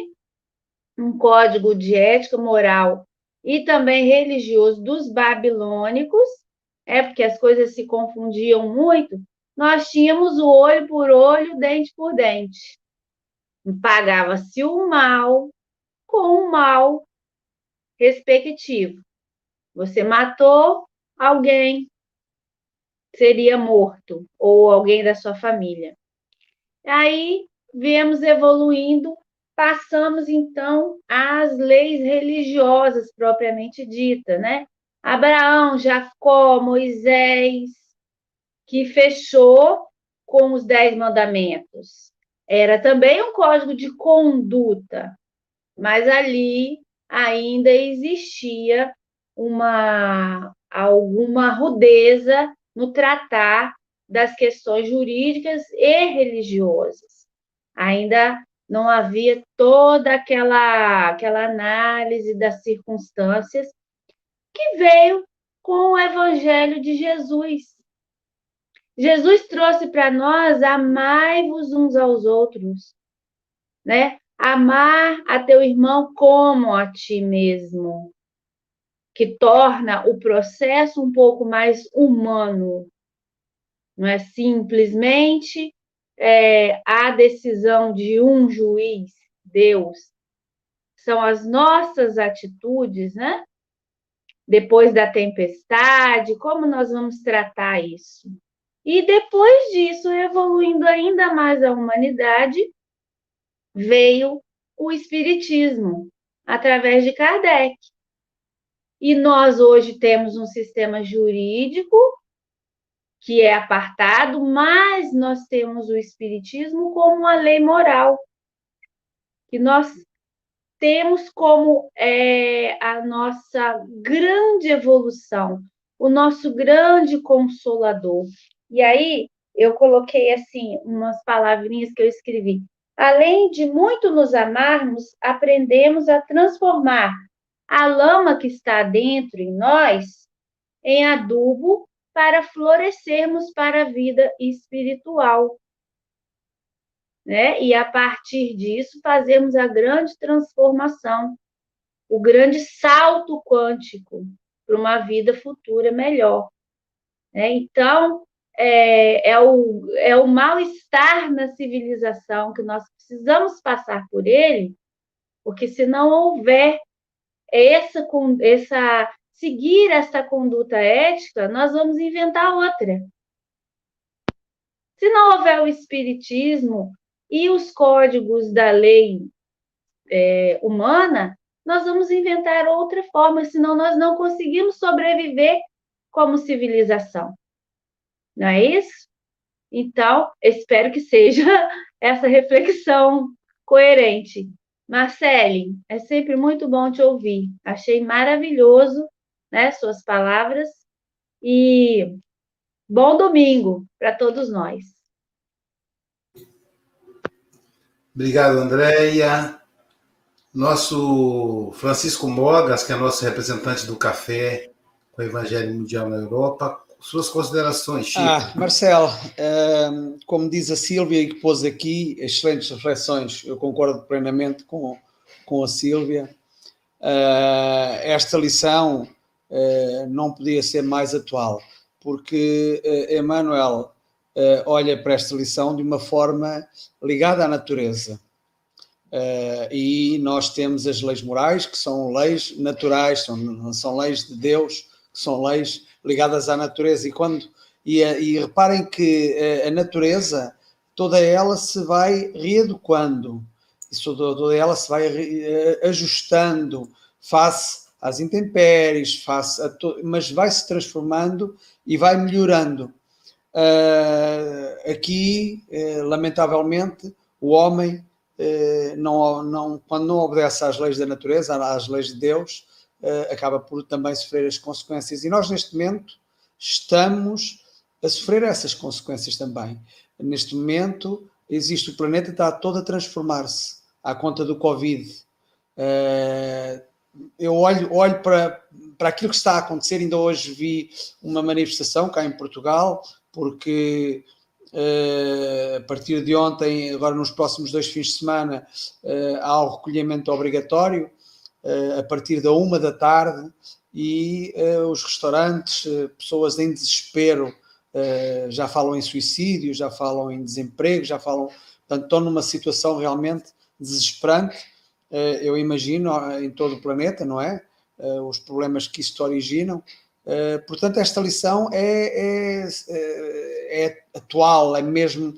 um código de ética moral e também religioso dos babilônicos, é porque as coisas se confundiam muito, nós tínhamos o olho por olho, dente por dente. Pagava-se o mal com o mal respectivo. Você matou alguém, seria morto, ou alguém da sua família. Aí viemos evoluindo, passamos então às leis religiosas propriamente dita, né? Abraão, Jacó, Moisés, que fechou com os Dez Mandamentos. Era também um código de conduta, mas ali ainda existia uma alguma rudeza no tratar das questões jurídicas e religiosas. Ainda não havia toda aquela aquela análise das circunstâncias que veio com o evangelho de Jesus. Jesus trouxe para nós amai-vos uns aos outros, né? Amar a teu irmão como a ti mesmo, que torna o processo um pouco mais humano. Não é simplesmente é, a decisão de um juiz, Deus. São as nossas atitudes, né? Depois da tempestade, como nós vamos tratar isso? E depois disso, evoluindo ainda mais a humanidade, veio o Espiritismo, através de Kardec. E nós hoje temos um sistema jurídico que é apartado, mas nós temos o Espiritismo como uma lei moral, que nós temos como é, a nossa grande evolução, o nosso grande consolador. E aí eu coloquei assim umas palavrinhas que eu escrevi. Além de muito nos amarmos, aprendemos a transformar a lama que está dentro em nós em adubo para florescermos para a vida espiritual. Né? E a partir disso fazemos a grande transformação, o grande salto quântico para uma vida futura melhor. Né? Então, é, é o, é o mal-estar na civilização que nós precisamos passar por ele, porque se não houver essa, essa seguir essa conduta ética, nós vamos inventar outra. Se não houver o espiritismo e os códigos da lei é, humana, nós vamos inventar outra forma, senão nós não conseguimos sobreviver como civilização. Não é isso? Então, espero que seja essa reflexão coerente. Marcele, é sempre muito bom te ouvir. Achei maravilhoso, né, suas palavras. E Bom domingo para todos nós. Obrigado, Andréia. Nosso Francisco Mogas, que é nosso representante do café com o Evangelho Mundial na Europa, suas considerações, Chico. Ah, Marcelo, ehm, como diz a Sílvia e que pôs aqui, excelentes reflexões, eu concordo plenamente com, com a Sílvia. Uh, esta lição não podia ser mais atual, porque uh, Emmanuel olha para esta lição de uma forma ligada à natureza. e nós temos as leis morais, que são leis naturais, são, são leis de Deus, que são leis ligadas à natureza. E, quando, e, e reparem que a natureza, toda ela se vai reeducando isso toda ela se vai eh, ajustando face às intempéries, face to... mas vai se transformando e vai melhorando. Uh, aqui, uh, lamentavelmente, o homem, uh, não, não, quando não obedece às leis da natureza, às leis de Deus, acaba por também sofrer as consequências. E nós, neste momento, estamos a sofrer essas consequências também. Neste momento, existe o planeta está todo a transformar-se à conta do Covid. Uh, eu olho, olho para, para aquilo que está a acontecer. Ainda hoje vi uma manifestação cá em Portugal, porque uh, a partir de ontem, agora nos próximos dois fins de semana, uh, há o recolhimento obrigatório a partir da uma da tarde e os restaurantes, pessoas em desespero, já falam em suicídio, já falam em desemprego, já falam, portanto, estão numa situação realmente desesperante, eu imagino, em todo o planeta, não é? Eh, os problemas que isto originam. Eh, portanto, esta lição é, é, é atual, é mesmo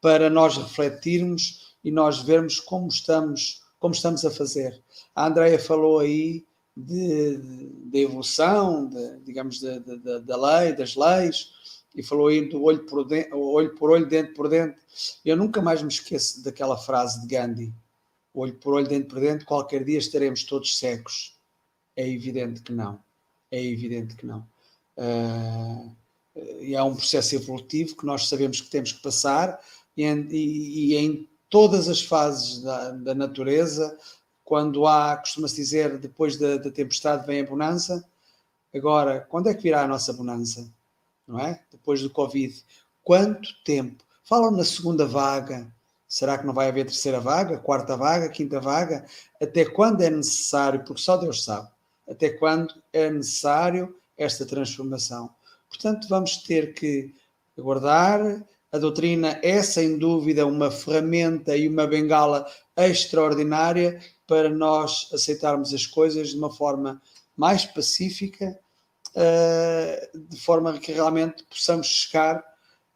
para nós refletirmos e nós vermos como estamos, como estamos a fazer. A Andrea falou aí de, de evolução, de, digamos, da lei, das leis, e falou aí do olho por, olho por olho, dente por dente. Eu nunca mais me esqueço daquela frase de Gandhi: olho por olho, dente por dente, qualquer dia estaremos todos secos. É evidente que não. É evidente que não. Uh, e há um processo evolutivo que nós sabemos que temos que passar, e, e, e em todas as fases da, da natureza, quando há, costuma-se dizer, depois da, da tempestade vem a bonança. Agora, quando é que virá a nossa bonança? não é? Depois do Covid. Quanto tempo? Falam na segunda vaga. Será que não vai haver terceira vaga, quarta vaga, quinta vaga? Até quando é necessário? Porque só Deus sabe. Até quando é necessário esta transformação? Portanto, vamos ter que aguardar. A doutrina é, sem dúvida, uma ferramenta e uma bengala extraordinária para nós aceitarmos as coisas de uma forma mais pacífica uh, de forma que realmente possamos chegar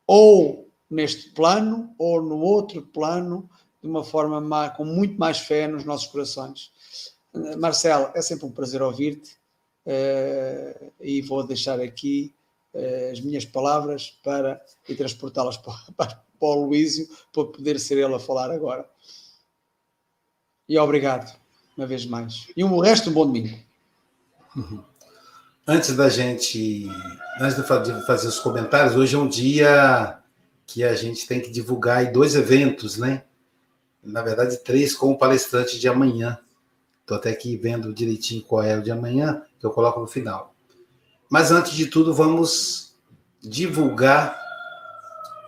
ou neste plano ou no outro plano de uma forma má, com muito mais fé nos nossos corações. Uh, Marcelo, é sempre um prazer ouvir-te uh, e vou deixar aqui as minhas palavras para e transportá-las para, para, para o Luísio para poder ser ele a falar agora. E obrigado, uma vez mais. E o resto, um bom domingo. Uhum. Antes da gente, antes de fazer os comentários, hoje é um dia que a gente tem que divulgar dois eventos, né? Na verdade, três com o palestrante de amanhã. Estou até aqui vendo direitinho qual é o de amanhã, que eu coloco no final. Mas antes de tudo, vamos divulgar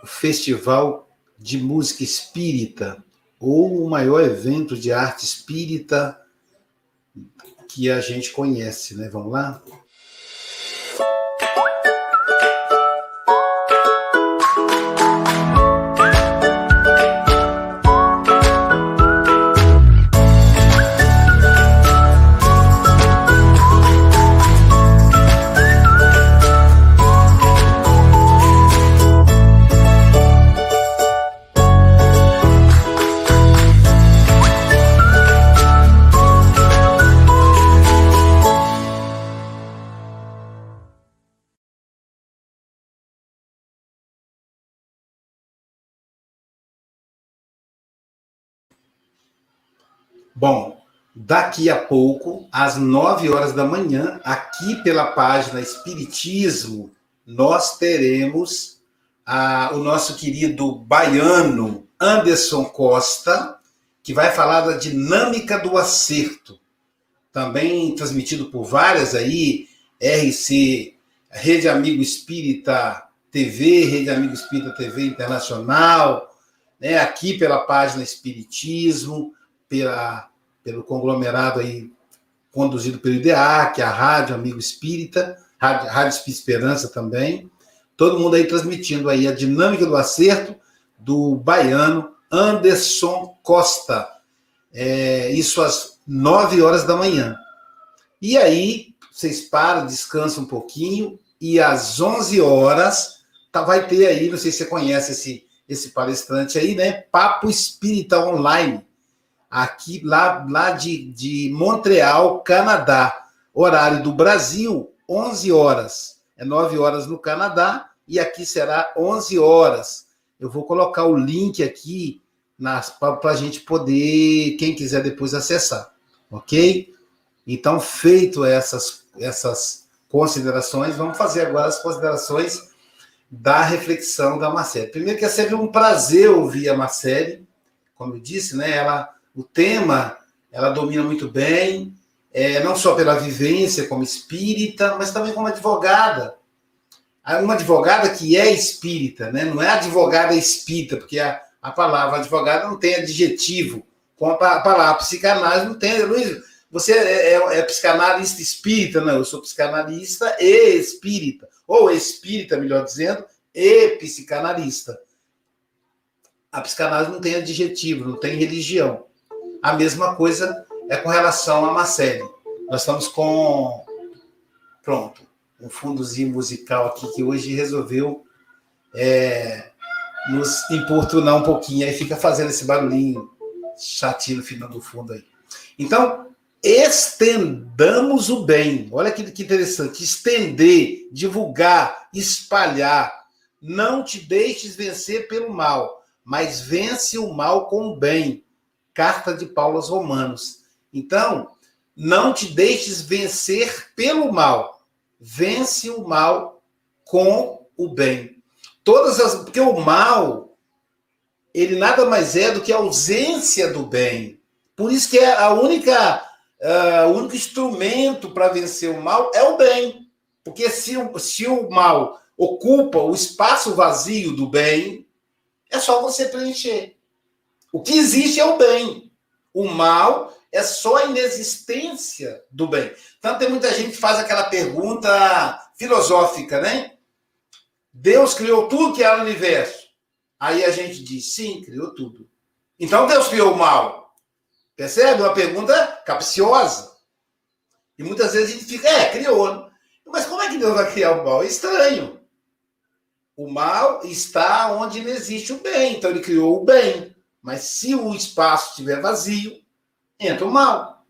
o Festival de Música Espírita, ou o maior evento de arte espírita que a gente conhece, né? Vamos lá? Bom, daqui a pouco, às 9 horas da manhã, aqui pela página Espiritismo nós teremos a, o nosso querido baiano Anderson Costa, que vai falar da dinâmica do acerto. Também transmitido por várias aí, RC, Rede Amigo Espírita TV, Rede Amigo Espírita TV Internacional, né, aqui pela página Espiritismo, pela, pelo conglomerado aí conduzido pelo IDEA, que é a Rádio Amigo Espírita, Rádio, Rádio Esperança também. Todo mundo aí transmitindo aí a dinâmica do acerto do baiano Anderson Costa. É, isso às 9 horas da manhã. E aí, vocês param, descansam um pouquinho, e às 11 horas tá, vai ter aí, não sei se você conhece esse, esse palestrante aí, né? Papo Espírita Online aqui lá, lá de, de Montreal, Canadá. Horário do Brasil, 11 horas. É 9 horas no Canadá e aqui será 11 horas. Eu vou colocar o link aqui para a gente poder, quem quiser depois acessar, ok? Então, feito essas, essas considerações, vamos fazer agora as considerações da reflexão da Marcele. Primeiro que é sempre um prazer ouvir a Marcele, como eu disse, né? Ela o tema ela domina muito bem, é, não só pela vivência como espírita, mas também como advogada. Uma advogada que é espírita, né? não é advogada espírita, porque a, a palavra advogada não tem adjetivo, como a, a palavra psicanálise não tem. Luiz, você é, é, é, psicanalista espírita? Não, eu sou psicanalista e espírita, ou espírita, melhor dizendo, e psicanalista. A psicanálise não tem adjetivo, não tem religião. A mesma coisa é com relação a Marcele. Nós estamos com. Pronto, um fundozinho musical aqui que hoje resolveu é, nos importunar um pouquinho. Aí fica fazendo esse barulhinho chatinho no final do fundo aí. Então, estendamos o bem. Olha que, que interessante. Estender, divulgar, espalhar. Não te deixes vencer pelo mal, mas vence o mal com o bem carta de Paulo aos Romanos. Então, não te deixes vencer pelo mal. Vence o mal com o bem. Todas as porque o mal ele nada mais é do que a ausência do bem. Por isso que é a única uh, o único instrumento para vencer o mal é o bem. Porque se o, se o mal ocupa o espaço vazio do bem, é só você preencher. O que existe é o bem. O mal é só a inexistência do bem. Tanto tem muita gente que faz aquela pergunta filosófica, né? Deus criou tudo que há no universo. Aí a gente diz, sim, criou tudo. Então Deus criou o mal. Percebe? Uma pergunta capciosa. E muitas vezes a gente fica, é, criou. Mas como é que Deus vai criar o mal? É estranho. O mal está onde não existe o bem. Então ele criou o bem. Mas se o espaço estiver vazio, entra o mal.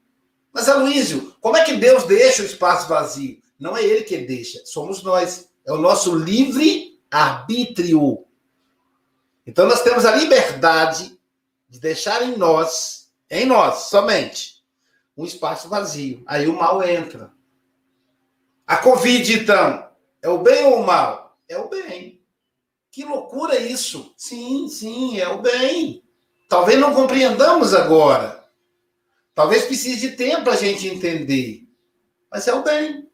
Mas, Aloísio, como é que Deus deixa o espaço vazio? Não é ele que deixa, somos nós. É o nosso livre arbítrio. Então, nós temos a liberdade de deixar em nós, em nós somente, um espaço vazio. Aí o mal entra. A Covid, então, é o bem ou o mal? É o bem. Que loucura isso! Sim, sim, é o bem. Talvez não compreendamos agora. Talvez precise de tempo para a gente entender. Mas é o bem.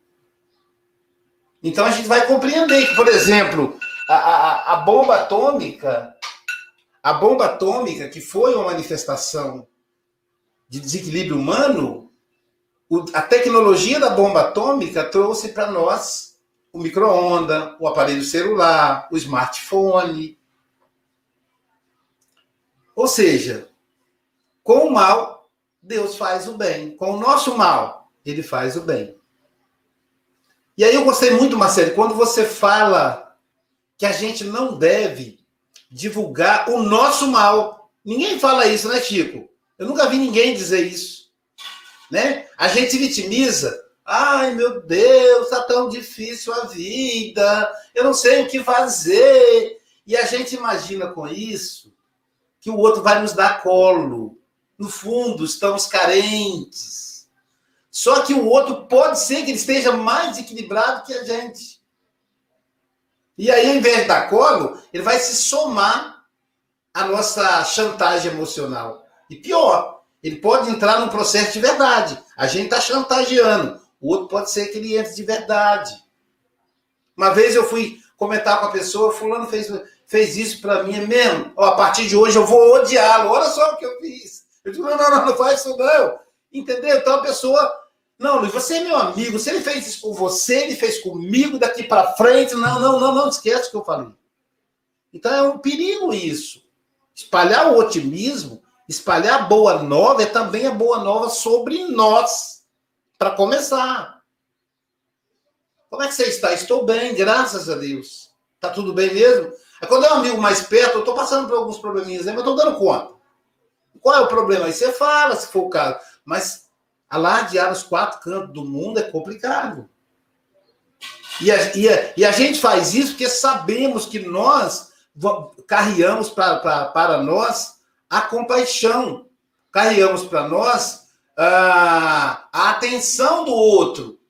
Então a gente vai compreender que, por exemplo, a, a, a bomba atômica, a bomba atômica, que foi uma manifestação de desequilíbrio humano, a tecnologia da bomba atômica trouxe para nós o micro-ondas, o aparelho celular, o smartphone, ou seja, com o mal, Deus faz o bem. Com o nosso mal, ele faz o bem. E aí eu gostei muito, Marcelo, quando você fala que a gente não deve divulgar o nosso mal. Ninguém fala isso, né, Chico? Eu nunca vi ninguém dizer isso. Né? A gente vitimiza. Ai, meu Deus, tá tão difícil a vida. Eu não sei o que fazer. E a gente imagina com isso que o outro vai nos dar colo. No fundo, estamos carentes. Só que o outro pode ser que ele esteja mais equilibrado que a gente. E aí, ao invés de dar colo, ele vai se somar à nossa chantagem emocional. E pior, ele pode entrar num processo de verdade. A gente está chantageando. O outro pode ser que ele entre de verdade. Uma vez eu fui comentar com a pessoa, fulano fez, fez isso para mim, é mesmo. Ó, a partir de hoje eu vou odiá-lo. Olha só o que eu fiz. Eu digo, não, não, não, não faz isso não. Entendeu? Então a pessoa não, Luiz, você é meu amigo. Se ele fez isso com você, ele fez comigo daqui para frente. Não, não, não, não esquece o que eu falei. Então é um perigo isso. Espalhar o otimismo, espalhar a boa nova é também a boa nova sobre nós. Para começar. Como é que você está? Estou bem, graças a Deus. Tá tudo bem mesmo? Aí quando é um amigo mais perto, eu estou passando por alguns probleminhas, mas estou dando conta. Qual é o problema? Aí você fala, se for o caso. Mas alardear os quatro cantos do mundo é complicado. E a, e a, e a gente faz isso porque sabemos que nós pra, para nós a compaixão, carregamos para nós a, a atenção do outro.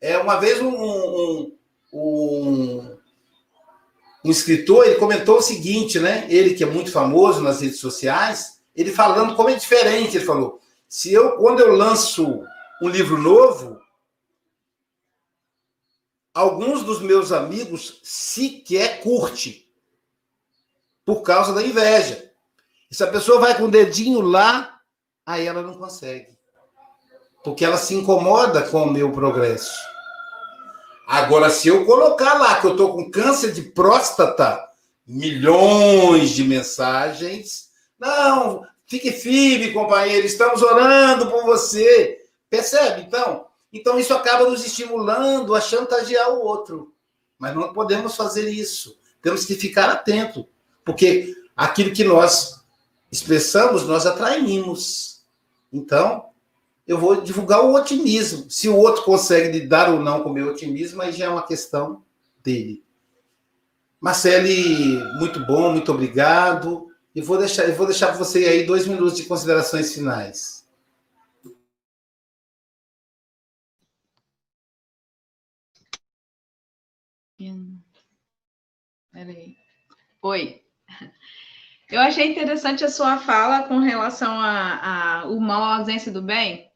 É uma vez um, um, um, um escritor ele comentou o seguinte, né? Ele que é muito famoso nas redes sociais, ele falando como é diferente, ele falou: se eu, quando eu lanço um livro novo, alguns dos meus amigos sequer curte por causa da inveja. E se a pessoa vai com o dedinho lá, aí ela não consegue. Porque ela se incomoda com o meu progresso. Agora, se eu colocar lá que eu estou com câncer de próstata, milhões de mensagens. Não, Fique firme, companheiro. Estamos orando por você. Percebe? Então, então isso acaba nos estimulando a chantagear o outro. Mas não podemos fazer isso. Temos que ficar atento, porque aquilo que nós expressamos, nós atraímos. Então, eu vou divulgar o otimismo. Se o outro consegue lidar ou não com o meu otimismo, aí já é uma questão dele. Marcele, muito bom, muito obrigado. E vou deixar, eu vou deixar para você aí dois minutos de considerações finais. Peraí. Oi. Eu achei interessante a sua fala com relação a, a mal à ausência do bem.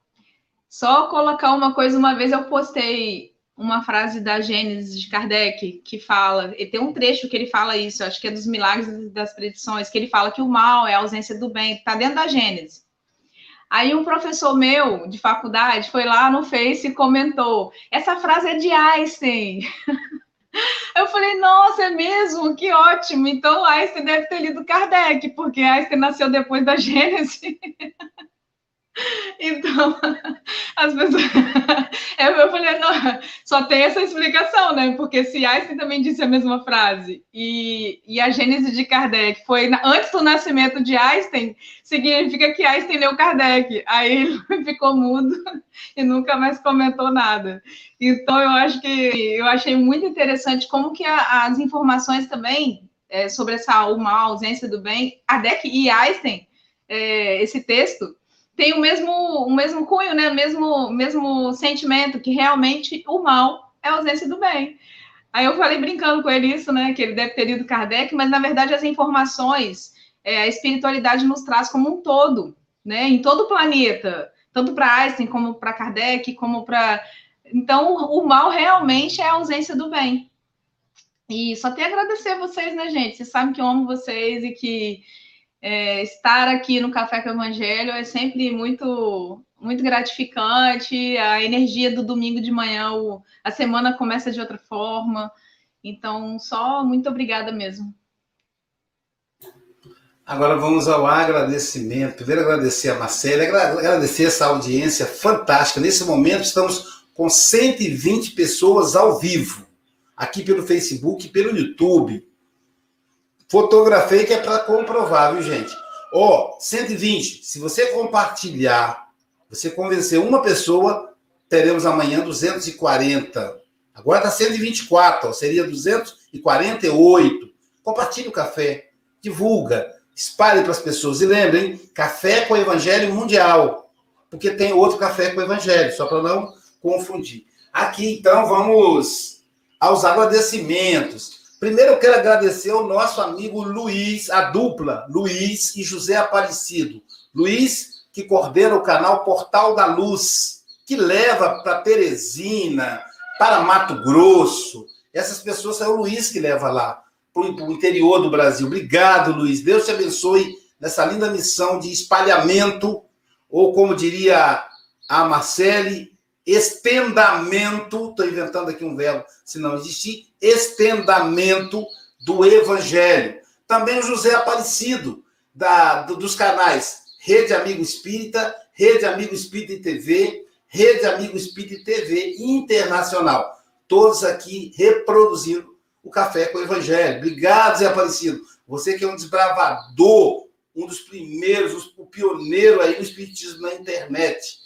Só colocar uma coisa, uma vez eu postei uma frase da Gênesis de Kardec que fala, e tem um trecho que ele fala isso, acho que é dos milagres das predições, que ele fala que o mal é a ausência do bem, está dentro da Gênesis. Aí um professor meu de faculdade foi lá no Face e comentou: essa frase é de Einstein. Eu falei, nossa, é mesmo? Que ótimo! Então Einstein deve ter lido Kardec, porque Einstein nasceu depois da Gênesis. Então, as pessoas. Eu falei, não, só tem essa explicação, né? Porque se Einstein também disse a mesma frase e, e a Gênese de Kardec foi antes do nascimento de Einstein, significa que Einstein leu Kardec. Aí ele ficou mudo e nunca mais comentou nada. Então, eu acho que eu achei muito interessante como que a, as informações também é, sobre essa uma ausência do bem, Kardec e Einstein, é, esse texto tem o mesmo, o mesmo cunho, né? O mesmo, mesmo sentimento, que realmente o mal é a ausência do bem. Aí eu falei brincando com ele isso, né? Que ele deve ter lido Kardec, mas na verdade as informações, é, a espiritualidade nos traz como um todo, né? Em todo o planeta, tanto para Einstein como para Kardec, como para. Então, o mal realmente é a ausência do bem. E só tenho a agradecer a vocês, né, gente? Vocês sabem que eu amo vocês e que é, estar aqui no Café com o Evangelho é sempre muito muito gratificante. A energia do domingo de manhã, o, a semana começa de outra forma. Então, só muito obrigada mesmo. Agora vamos ao agradecimento. Primeiro agradecer a Marcela, agradecer essa audiência fantástica. Nesse momento estamos com 120 pessoas ao vivo, aqui pelo Facebook pelo YouTube. Fotografei que é para comprovar, viu, gente? Ó, oh, 120. Se você compartilhar, você convencer uma pessoa, teremos amanhã 240. Agora está 124, ó, seria 248. Compartilhe o café, divulga, espalhe para as pessoas. E lembrem, café com Evangelho Mundial, porque tem outro café com Evangelho, só para não confundir. Aqui, então, vamos aos agradecimentos. Primeiro eu quero agradecer ao nosso amigo Luiz, a dupla, Luiz e José Aparecido. Luiz, que coordena o canal Portal da Luz, que leva para Teresina, para Mato Grosso. Essas pessoas é o Luiz que leva lá, para o interior do Brasil. Obrigado, Luiz. Deus te abençoe nessa linda missão de espalhamento, ou como diria a Marcele, estendamento, estou inventando aqui um verbo, se não existir, estendamento do evangelho. Também o José Aparecido, da, dos canais Rede Amigo Espírita, Rede Amigo Espírita TV, Rede Amigo Espírita TV Internacional. Todos aqui reproduzindo o Café com o Evangelho. Obrigado, Zé Aparecido. Você que é um desbravador, um dos primeiros, o pioneiro aí no Espiritismo na internet.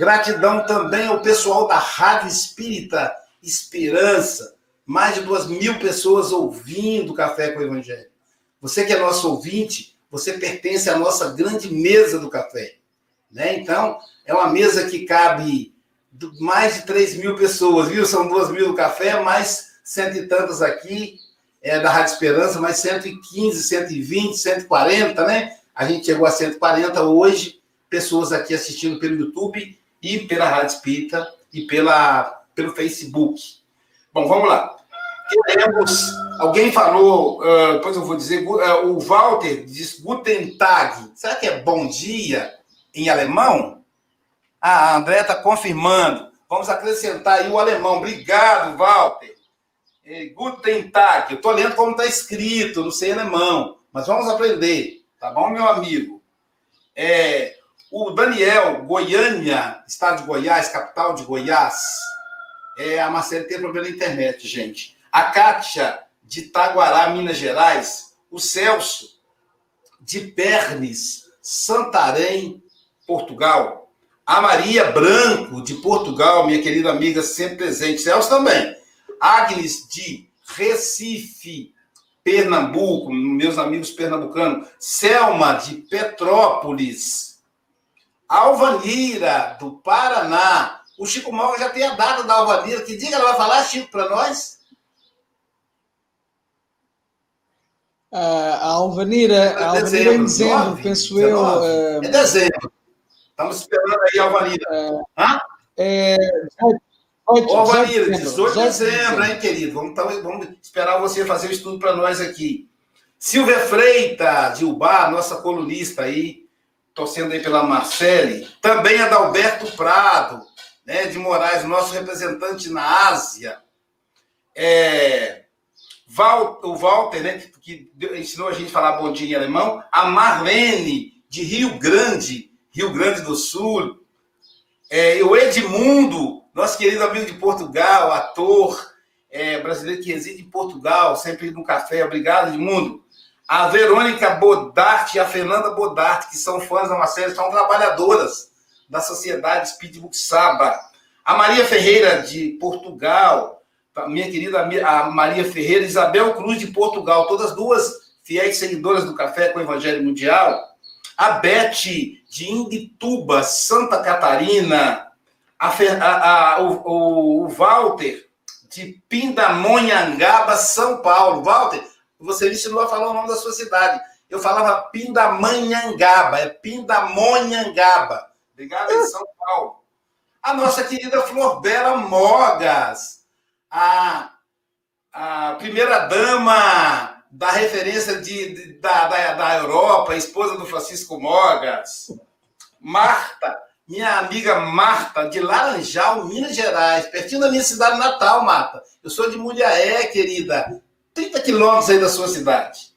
Gratidão também ao pessoal da Rádio Espírita Esperança. Mais de duas mil pessoas ouvindo Café com o Evangelho. Você que é nosso ouvinte, você pertence à nossa grande mesa do café. Né? Então, é uma mesa que cabe mais de 3 mil pessoas, viu? São duas mil do café, mais cento e tantas aqui é, da Rádio Esperança, mais 115, 120, 140, né? A gente chegou a 140 hoje, pessoas aqui assistindo pelo YouTube e pela Rádio Espírita e pela, pelo Facebook. Bom, vamos lá. Queremos. Alguém falou, uh, depois eu vou dizer, uh, o Walter diz Guten Tag. Será que é bom dia em alemão? Ah, a André está confirmando. Vamos acrescentar aí o alemão. Obrigado, Walter. Guten Tag. Eu estou lendo como está escrito, não sei alemão, mas vamos aprender, tá bom, meu amigo? É, o Daniel, Goiânia, estado de Goiás, capital de Goiás. É, a Marcela tem problema na internet, gente. A Kátia, de Itaguará, Minas Gerais. O Celso, de Pernes, Santarém, Portugal. A Maria Branco, de Portugal, minha querida amiga, sempre presente. Celso também. Agnes, de Recife, Pernambuco, meus amigos pernambucanos. Selma, de Petrópolis. Alvanira, do Paraná. O Chico Malga já tem a data da Alvanira. Que dia ela vai falar, Chico, para nós? a Alvanira, a Alvanira dezembro, em dezembro, 9, penso 19. eu. É dezembro. Estamos esperando aí a Alvanira. É, Hã? É, 18, Alvanira, 18 de dezembro, hein, querido? Vamos, tá, vamos esperar você fazer o estudo para nós aqui. Silvia Freita, de Ubá, nossa colunista aí, torcendo aí pela Marcele, também Adalberto Prado, né, de Moraes, nosso representante na Ásia. É, Val, o Walter, né, que, ensinou a gente a falar bom dia em alemão, a Marlene, de Rio Grande, Rio Grande do Sul, é, o Edmundo, nosso querido amigo de Portugal, ator é, brasileiro que reside em Portugal, sempre no café, obrigado, Edmundo a Verônica Bodart e a Fernanda Bodart, que são fãs da Marcela, são trabalhadoras da Sociedade Speedbook Saba. A Maria Ferreira, de Portugal, minha querida a Maria Ferreira, Isabel Cruz, de Portugal, todas duas fiéis seguidoras do Café com o Evangelho Mundial. A Beth, de Indituba, Santa Catarina. A, a, a o, o Walter, de Pindamonhangaba, São Paulo. Walter, você me ensinou a falar o nome da sua cidade. Eu falava Pindamonhangaba, é Pindamonhangaba. Ligado em São Paulo. A nossa querida Flor Bela Mogas, a, a primeira dama da referência de, de da, da, da Europa, esposa do Francisco Mogas. Marta, minha amiga Marta, de Laranjal, Minas Gerais, pertinho da minha cidade natal, Marta. Eu sou de Mulheré, querida. 30 quilômetros aí da sua cidade.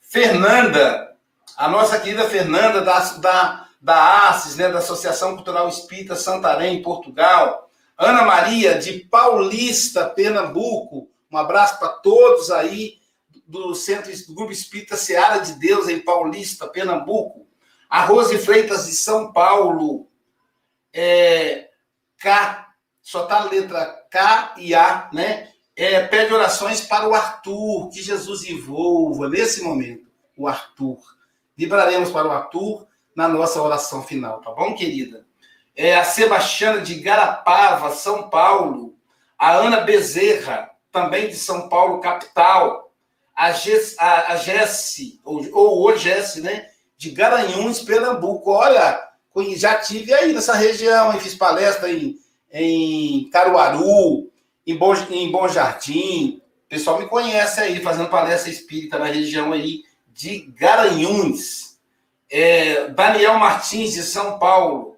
Fernanda, a nossa querida Fernanda da, da, da ASSES, né, da Associação Cultural Espírita Santarém, Portugal. Ana Maria, de Paulista, Pernambuco. Um abraço para todos aí do Centro do Grupo Espírita Seara de Deus, em Paulista, Pernambuco. A Rose Freitas, de São Paulo. É, K, só tá a letra K e A, né? É, pede orações para o Arthur, que Jesus envolva nesse momento o Arthur. Vibraremos para o Arthur na nossa oração final, tá bom, querida? É, a Sebastiana de Garapava, São Paulo. a Ana Bezerra, também de São Paulo, capital, a, Jess, a, a Jesse, ou, ou o Jesse, né? De Garanhuns, Pernambuco. Olha, já tive aí nessa região, fiz palestra em, em Caruaru, em Bom, em Bom Jardim. O pessoal me conhece aí, fazendo palestra espírita na região aí de Garanhuns. É, Daniel Martins, de São Paulo.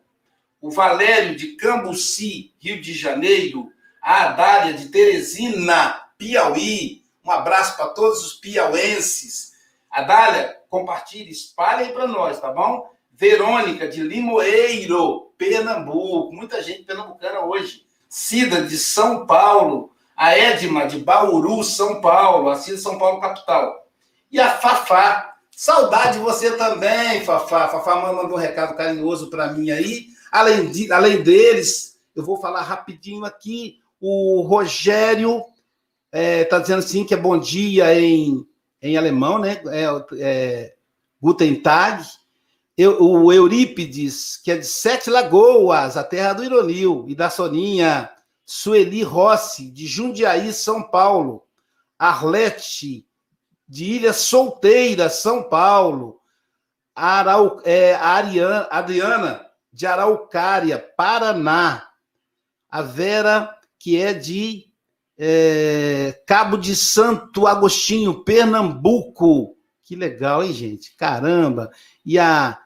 O Valério, de Cambuci, Rio de Janeiro. A Adália, de Teresina, Piauí. Um abraço para todos os piauenses. Adália, compartilhe, espalhe aí para nós, tá bom? Verônica, de Limoeiro, Pernambuco. Muita gente pernambucana hoje. Cida, de São Paulo. A Edma, de Bauru, São Paulo. A Cida, São Paulo, capital. E a Fafá. Saudade de você também, Fafá. Fafá mandou um recado carinhoso para mim aí. Além, de, além deles, eu vou falar rapidinho aqui. O Rogério está é, tá dizendo assim que é bom dia em, em alemão, né? É, é, Guten Tag. Eu, o Eurípides, que é de Sete Lagoas, a terra do Ironil, e da Soninha. Sueli Rossi, de Jundiaí, São Paulo. Arlete, de Ilha Solteira, São Paulo. Arau, é, Ariana, Adriana, de Araucária, Paraná. A Vera, que é de é, Cabo de Santo Agostinho, Pernambuco. Que legal, hein, gente? Caramba! E a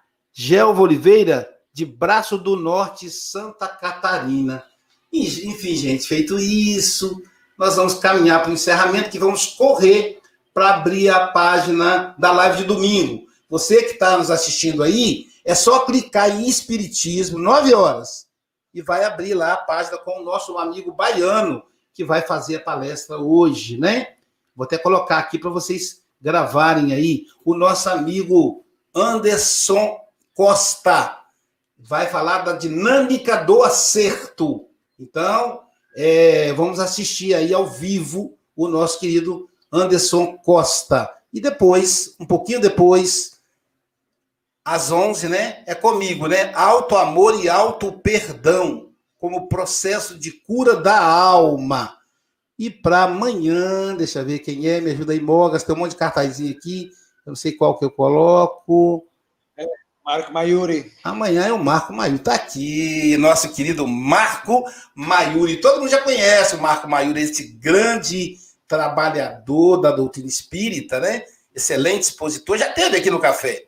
Gelva Oliveira, de Braço do Norte, Santa Catarina. Enfim, gente, feito isso, nós vamos caminhar para o encerramento, que vamos correr para abrir a página da live de domingo. Você que está nos assistindo aí, é só clicar em Espiritismo, 9 horas, e vai abrir lá a página com o nosso amigo baiano, que vai fazer a palestra hoje, né? Vou até colocar aqui para vocês gravarem aí. O nosso amigo Anderson Costa vai falar da dinâmica do acerto. Então, é, vamos assistir aí ao vivo o nosso querido Anderson Costa. E depois, um pouquinho depois, às 11, né? É comigo, né? Alto amor e alto perdão como processo de cura da alma. E para amanhã, deixa eu ver quem é, me ajuda aí, Mogas, tem um monte de cartazinho aqui, eu não sei qual que eu coloco. Marco Maiuri. Amanhã é o Marco Maiuri, tá aqui, nosso querido Marco Maiuri. Todo mundo já conhece o Marco Maiuri, esse grande trabalhador da doutrina espírita, né? Excelente expositor, já teve aqui no café.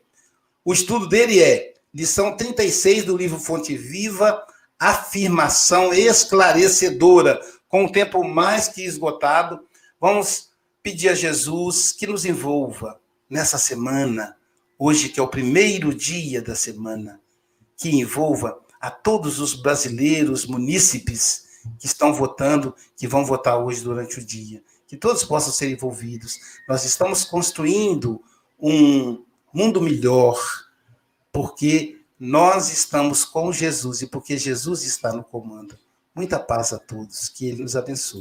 O estudo dele é lição 36 do livro Fonte Viva, afirmação esclarecedora, com o tempo mais que esgotado. Vamos pedir a Jesus que nos envolva nessa semana, hoje que é o primeiro dia da semana, que envolva a todos os brasileiros, munícipes que estão votando, que vão votar hoje durante o dia. Que todos possam ser envolvidos. Nós estamos construindo um mundo melhor, porque nós estamos com Jesus e porque Jesus está no comando. Muita paz a todos, que Ele nos abençoe.